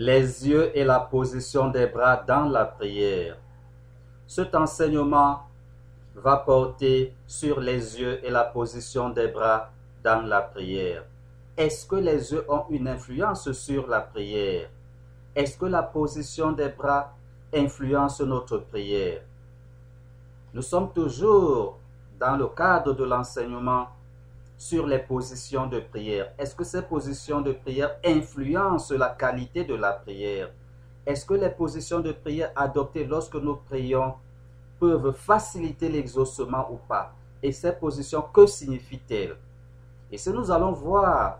les yeux et la position des bras dans la prière. Cet enseignement va porter sur les yeux et la position des bras dans la prière. Est-ce que les yeux ont une influence sur la prière? Est-ce que la position des bras influence notre prière? Nous sommes toujours dans le cadre de l'enseignement sur les positions de prière. Est-ce que ces positions de prière influencent la qualité de la prière? Est-ce que les positions de prière adoptées lorsque nous prions peuvent faciliter l'exaucement ou pas? Et ces positions, que signifient-elles? Et si nous allons voir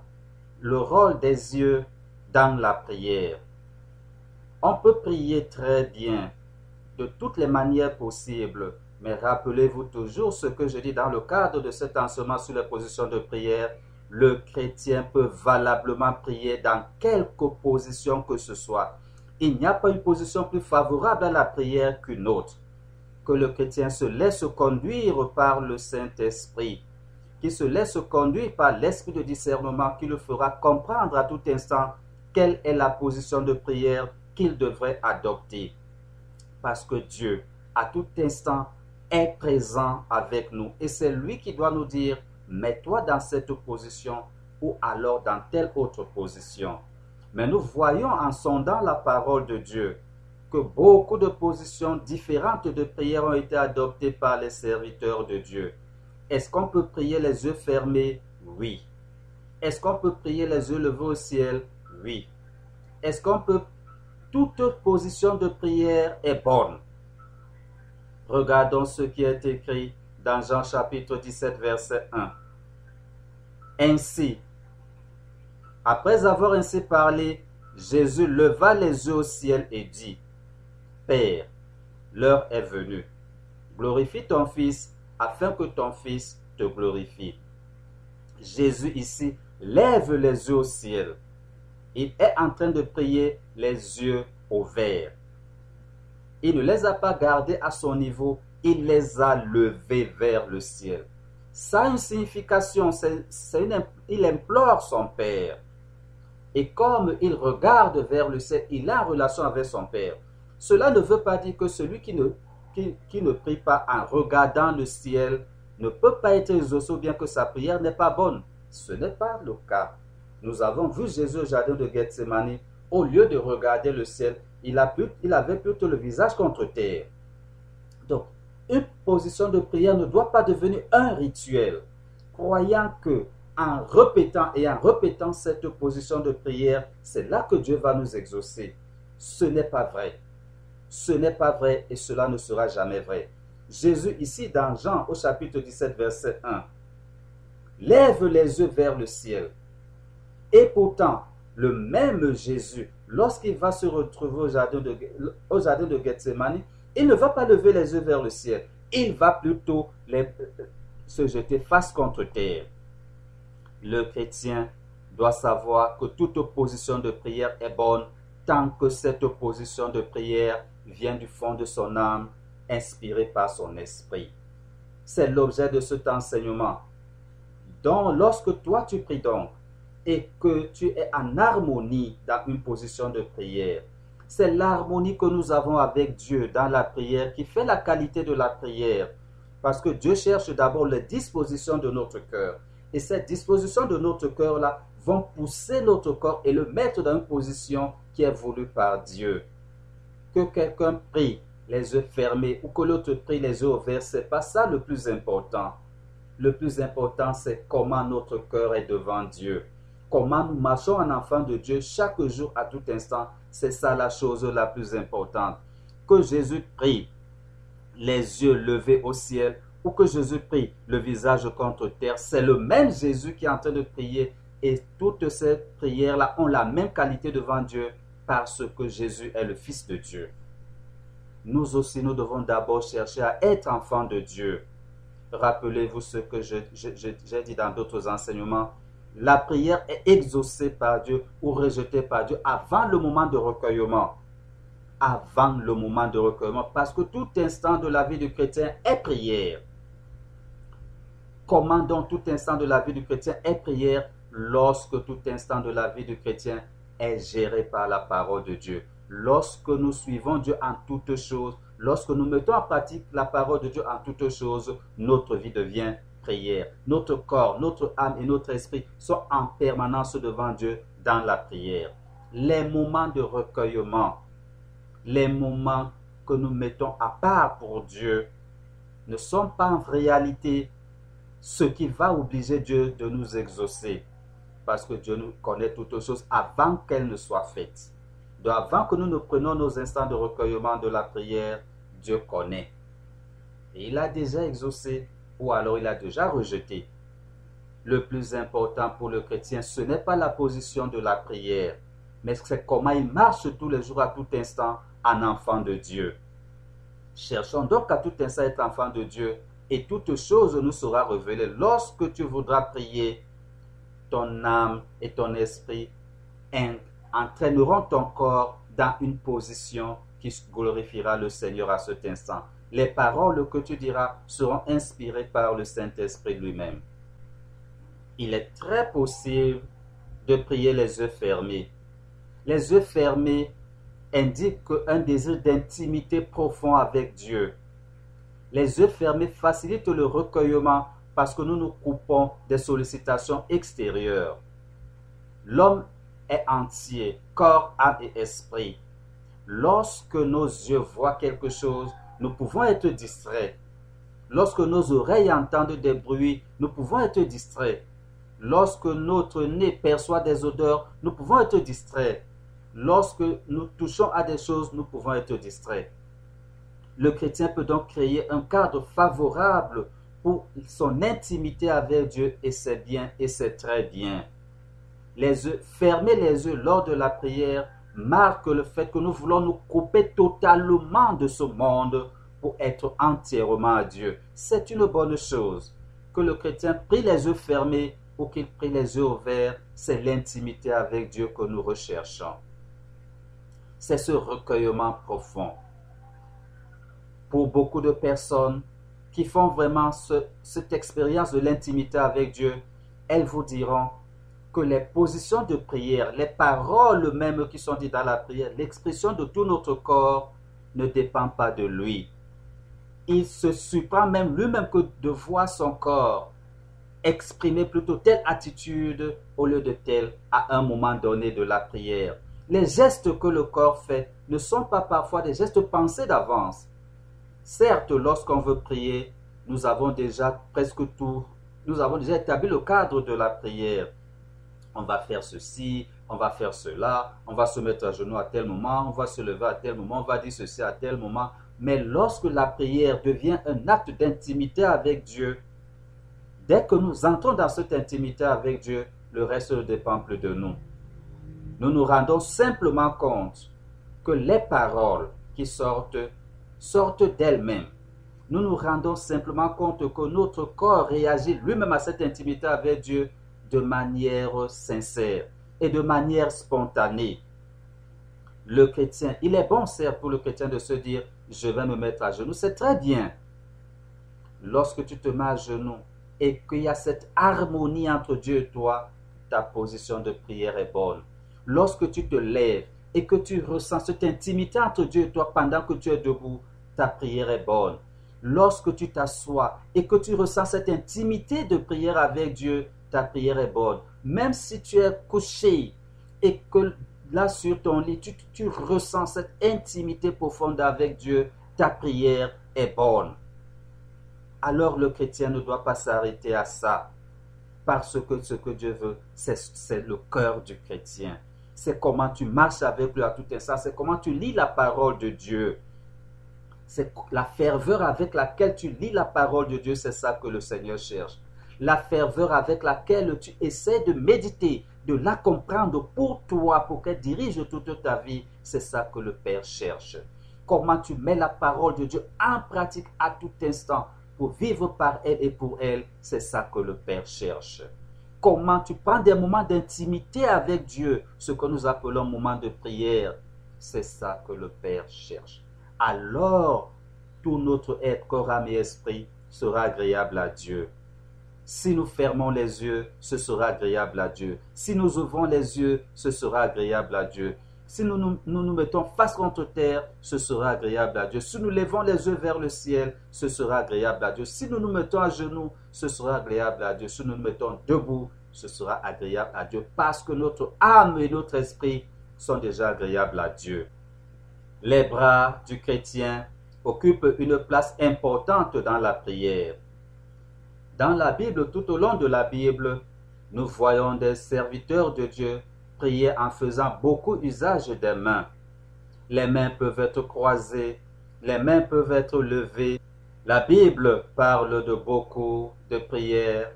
le rôle des yeux dans la prière, on peut prier très bien de toutes les manières possibles mais rappelez-vous toujours ce que je dis dans le cadre de cet enseignement sur les positions de prière. Le chrétien peut valablement prier dans quelque position que ce soit. Il n'y a pas une position plus favorable à la prière qu'une autre. Que le chrétien se laisse conduire par le Saint-Esprit, qui se laisse conduire par l'esprit de discernement qui le fera comprendre à tout instant quelle est la position de prière qu'il devrait adopter. Parce que Dieu, à tout instant, est présent avec nous. Et c'est lui qui doit nous dire, mets-toi dans cette position ou alors dans telle autre position. Mais nous voyons en sondant la parole de Dieu que beaucoup de positions différentes de prière ont été adoptées par les serviteurs de Dieu. Est-ce qu'on peut prier les yeux fermés? Oui. Est-ce qu'on peut prier les yeux levés au ciel? Oui. Est-ce qu'on peut... Toute position de prière est bonne? Regardons ce qui est écrit dans Jean chapitre 17, verset 1. Ainsi, après avoir ainsi parlé, Jésus leva les yeux au ciel et dit, Père, l'heure est venue. Glorifie ton Fils afin que ton Fils te glorifie. Jésus ici lève les yeux au ciel. Il est en train de prier les yeux ouverts. Il ne les a pas gardés à son niveau, il les a levés vers le ciel. Ça a une signification, il implore son Père. Et comme il regarde vers le ciel, il a une relation avec son Père. Cela ne veut pas dire que celui qui ne, qui, ne prie pas en regardant le ciel ne peut pas être exaucé bien que sa prière n'est pas bonne. Ce n'est pas le cas. Nous avons vu Jésus au jardin de Gethsemane. Au lieu de regarder le ciel, il, avait plutôt le visage contre terre. Donc, une position de prière ne doit pas devenir un rituel, croyant que en répétant et en répétant cette position de prière, c'est là que Dieu va nous exaucer. Ce n'est pas vrai. Ce n'est pas vrai et cela ne sera jamais vrai. Jésus ici dans Jean au chapitre 17 verset 1 lève les yeux vers le ciel. Et pourtant, le même Jésus lorsqu'il va se retrouver au jardin, de, de Gethsemane, il ne va pas lever les yeux vers le ciel. Il va plutôt les, se jeter face contre terre. Le chrétien doit savoir que toute opposition de prière est bonne tant que cette opposition de prière vient du fond de son âme, inspirée par son esprit. C'est l'objet de cet enseignement. Donc, lorsque toi tu pries donc, et que tu es en harmonie dans une position de prière. C'est l'harmonie que nous avons avec Dieu dans la prière qui fait la qualité de la prière. Parce que Dieu cherche d'abord les dispositions de notre cœur. Et ces dispositions de notre cœur-là vont pousser notre corps et le mettre dans une position qui est voulue par Dieu. Que quelqu'un prie les yeux fermés ou que l'autre prie les yeux ouverts, c'est pas ça le plus important. Le plus important, c'est comment notre cœur est devant Dieu comment nous marchons en enfant de Dieu chaque jour, à tout instant, c'est ça la chose la plus importante. Que Jésus prie les yeux levés au ciel ou que Jésus prie le visage contre terre, c'est le même Jésus qui est en train de prier et toutes ces prières-là ont la même qualité devant Dieu parce que Jésus est le Fils de Dieu. Nous aussi, nous devons d'abord chercher à être enfants de Dieu. Rappelez-vous ce que j'ai dit dans d'autres enseignements la prière est exaucée par Dieu ou rejetée par Dieu avant le moment de recueillement. Avant le moment de recueillement, parce que tout instant de la vie du chrétien est prière. Comment donc tout instant de la vie du chrétien est prière lorsque tout instant de la vie du chrétien est gérée par la parole de Dieu? Lorsque nous suivons Dieu en toutes choses, lorsque nous mettons en pratique la parole de Dieu en toutes choses, notre vie devient prière. Notre corps, notre âme et notre esprit sont en permanence devant Dieu dans la prière. Les moments de recueillement, les moments que nous mettons à part pour Dieu, ne sont pas en réalité ce qui va obliger Dieu de nous exaucer. Parce que Dieu nous connaît toutes choses avant qu'elles ne soient faites. Donc avant que nous ne prenions nos instants de recueillement de la prière, Dieu connaît. Il a déjà exaucé ou alors il a déjà rejeté. Le plus important pour le chrétien, ce n'est pas la position de la prière, mais c'est comment il marche tous les jours à tout instant en enfant de Dieu. Cherchons donc à tout instant être enfant de Dieu et toute chose nous sera révélée lorsque tu voudras prier. Ton âme et ton esprit entraîneront ton corps dans une position qui glorifiera le Seigneur à cet instant. Les paroles que tu diras seront inspirées par le Saint-Esprit lui-même. Il est très possible de prier les yeux fermés. Les yeux fermés indiquent un désir d'intimité profond avec Dieu. Les yeux fermés facilitent le recueillement parce que nous nous coupons des sollicitations extérieures. L'homme est entier, corps, âme et esprit. Lorsque nos yeux voient quelque chose, nous pouvons être distraits. Lorsque nos oreilles entendent des bruits, nous pouvons être distraits. Lorsque notre nez perçoit des odeurs, nous pouvons être distraits. Lorsque nous touchons à des choses, nous pouvons être distraits. Le chrétien peut donc créer un cadre favorable pour son intimité avec Dieu et c'est bien et c'est très bien. Les fermer les yeux lors de la prière marque le fait que nous voulons nous couper totalement de ce monde pour être entièrement à Dieu. C'est une bonne chose. Que le chrétien prie les yeux fermés ou qu'il prie les yeux ouverts, c'est l'intimité avec Dieu que nous recherchons. C'est ce recueillement profond. Pour beaucoup de personnes qui font vraiment cette expérience de l'intimité avec Dieu, elles vous diront que les positions de prière, les paroles mêmes qui sont dites dans la prière, l'expression de tout notre corps ne dépend pas de lui. Il se surprend même lui-même que de voir son corps exprimer plutôt telle attitude au lieu de telle à un moment donné de la prière. Les gestes que le corps fait ne sont pas parfois des gestes pensés d'avance. Certes, lorsqu'on veut prier, nous avons déjà presque tout, nous avons déjà établi le cadre de la prière on va faire ceci, on va faire cela, on va se mettre à genoux à tel moment, on va se lever à tel moment, on va dire ceci à tel moment. Mais lorsque la prière devient un acte d'intimité avec Dieu, dès que nous entrons dans cette intimité avec Dieu, le reste ne dépend plus de nous. Nous nous rendons simplement compte que les paroles qui sortent sortent d'elles-mêmes. Nous nous rendons simplement compte que notre corps réagit lui-même à cette intimité avec Dieu de manière sincère et de manière spontanée. Le chrétien, il est bon, certes, pour le chrétien de se dire, je vais me mettre à genoux. C'est très bien. Lorsque tu te mets à genoux et qu'il y a cette harmonie entre Dieu et toi, ta position de prière est bonne. Lorsque tu te lèves et que tu ressens cette intimité entre Dieu et toi pendant que tu es debout, ta prière est bonne. Lorsque tu t'assois et que tu ressens cette intimité de prière avec Dieu, ta prière est bonne. Même si tu es couché et que là sur ton lit, tu, ressens cette intimité profonde avec Dieu, ta prière est bonne. Alors le chrétien ne doit pas s'arrêter à ça. Parce que ce que Dieu veut, c'est le cœur du chrétien. C'est comment tu marches avec lui à tout instant. C'est comment tu lis la parole de Dieu. C'est la ferveur avec laquelle tu lis la parole de Dieu, c'est ça que le Seigneur cherche la ferveur avec laquelle tu essaies de méditer, de la comprendre pour toi, pour qu'elle dirige toute ta vie, c'est ça que le Père cherche. Comment tu mets la parole de Dieu en pratique à tout instant pour vivre par elle et pour elle, c'est ça que le Père cherche. Comment tu prends des moments d'intimité avec Dieu, ce que nous appelons moment de prière, c'est ça que le Père cherche. Alors, tout notre être, corps, âme et esprit sera agréable à Dieu Si nous fermons les yeux, ce sera agréable à Dieu. Si nous ouvrons les yeux, ce sera agréable à Dieu. Si nous nous, mettons face contre terre, ce sera agréable à Dieu. Si nous levons les yeux vers le ciel, ce sera agréable à Dieu. Si nous nous mettons à genoux, ce sera agréable à Dieu. Si nous nous mettons debout, ce sera agréable à Dieu parce que notre âme et notre esprit sont déjà agréables à Dieu. Les bras du chrétien occupent une place importante dans la prière. Dans la Bible, tout au long de la Bible, nous voyons des serviteurs de Dieu prier en faisant beaucoup usage des mains. Les mains peuvent être croisées, les mains peuvent être levées. La Bible parle de beaucoup de prières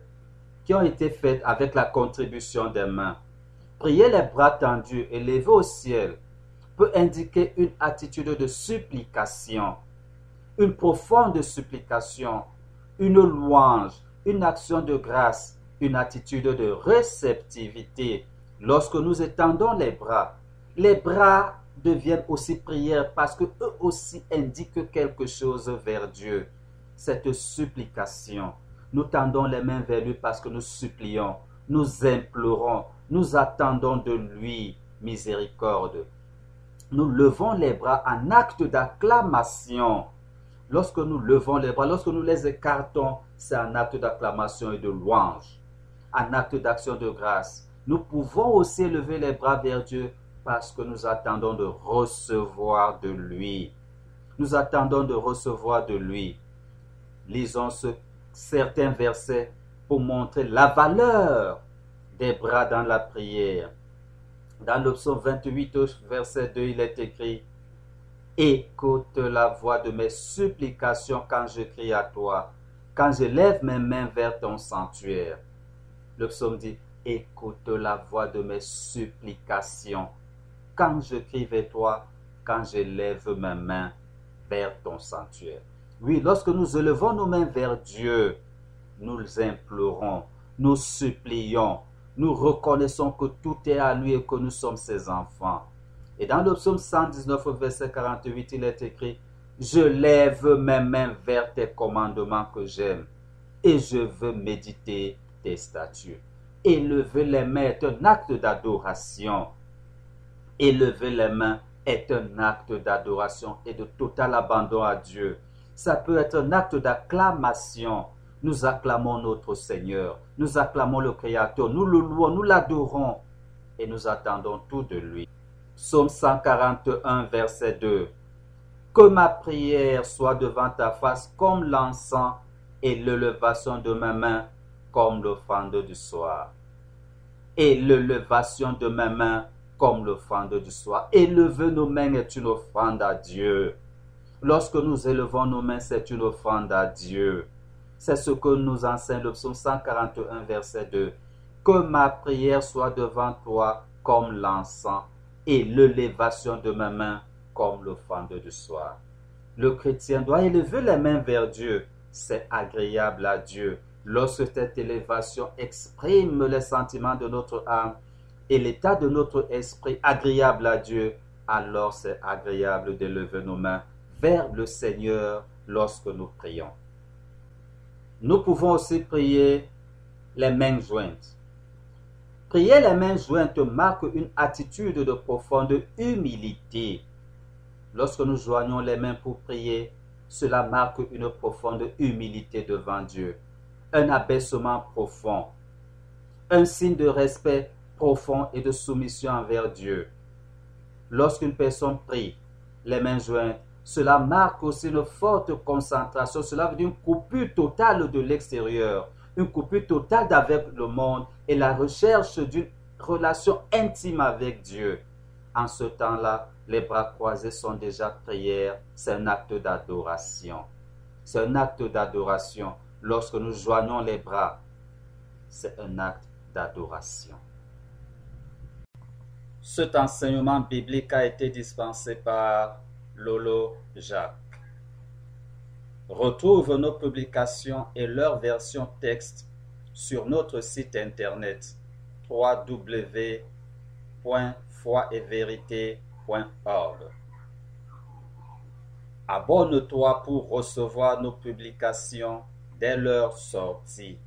qui ont été faites avec la contribution des mains. Prier les bras tendus et lever au ciel peut indiquer une attitude de supplication, une profonde supplication, une louange, une action de grâce, une attitude de réceptivité. Lorsque nous étendons les bras, les bras deviennent aussi prières parce que eux aussi indiquent quelque chose vers Dieu. Cette supplication, nous tendons les mains vers lui parce que nous supplions, nous implorons, nous attendons de lui miséricorde. Nous levons les bras en acte d'acclamation. Lorsque nous levons les bras, lorsque nous les écartons, c'est un acte d'acclamation et de louange, un acte d'action de grâce. Nous pouvons aussi lever les bras vers Dieu parce que nous attendons de recevoir de lui. Nous attendons de recevoir de lui. Lisons ce, certains versets pour montrer la valeur des bras dans la prière. Dans le psaume 28, verset 2, il est écrit Écoute la voix de mes supplications quand je crie à toi quand je lève mes mains vers ton sanctuaire. Le psaume dit, écoute la voix de mes supplications. Quand je crie vers toi, quand je lève mes mains vers ton sanctuaire. Oui, lorsque nous élevons nos mains vers Dieu, nous implorons, nous supplions, nous reconnaissons que tout est à lui et que nous sommes ses enfants. Et dans le psaume 119, verset 48, il est écrit, je lève mes mains vers tes commandements que j'aime et je veux méditer tes statuts. Élever les mains est un acte d'adoration. Élever les mains est un acte d'adoration et de total abandon à Dieu. Ça peut être un acte d'acclamation. Nous acclamons notre Seigneur, nous acclamons le Créateur, nous le louons, nous l'adorons et nous attendons tout de lui. Psaume 141, verset 2. Que ma prière soit devant ta face comme l'encens et l'élevation de mes mains comme l'offrande du soir. Et l'élevation de mes mains comme l'offrande du soir. Élever nos mains est une offrande à Dieu. Lorsque nous élevons nos mains, c'est une offrande à Dieu. C'est ce que nous enseigne le psaume 141, verset 2. Que ma prière soit devant toi comme l'encens et l'élévation de mes mains comme l'offrande du soir. Le chrétien doit élever les mains vers Dieu. C'est agréable à Dieu. Lorsque cette élévation exprime les sentiments de notre âme et l'état de notre esprit agréable à Dieu, alors c'est agréable d'élever nos mains vers le Seigneur lorsque nous prions. Nous pouvons aussi prier les mains jointes. Prier les mains jointes marque une attitude de profonde humilité. Lorsque nous joignons les mains pour prier, cela marque une profonde humilité devant Dieu, un abaissement profond, un signe de respect profond et de soumission envers Dieu. Lorsqu'une personne prie, les mains jointes, cela marque aussi une forte concentration, cela veut dire une coupure totale de l'extérieur, une coupure totale d'avec le monde et la recherche d'une relation intime avec Dieu. En ce temps-là, les bras croisés sont déjà prières, c'est un acte d'adoration. C'est un acte d'adoration. Lorsque nous joignons les bras, c'est un acte d'adoration. Cet enseignement biblique a été dispensé par Lolo Jacques. Retrouve nos publications et leur version texte sur notre site internet www.foievérité.com Abonne-toi pour recevoir nos publications dès leur sortie.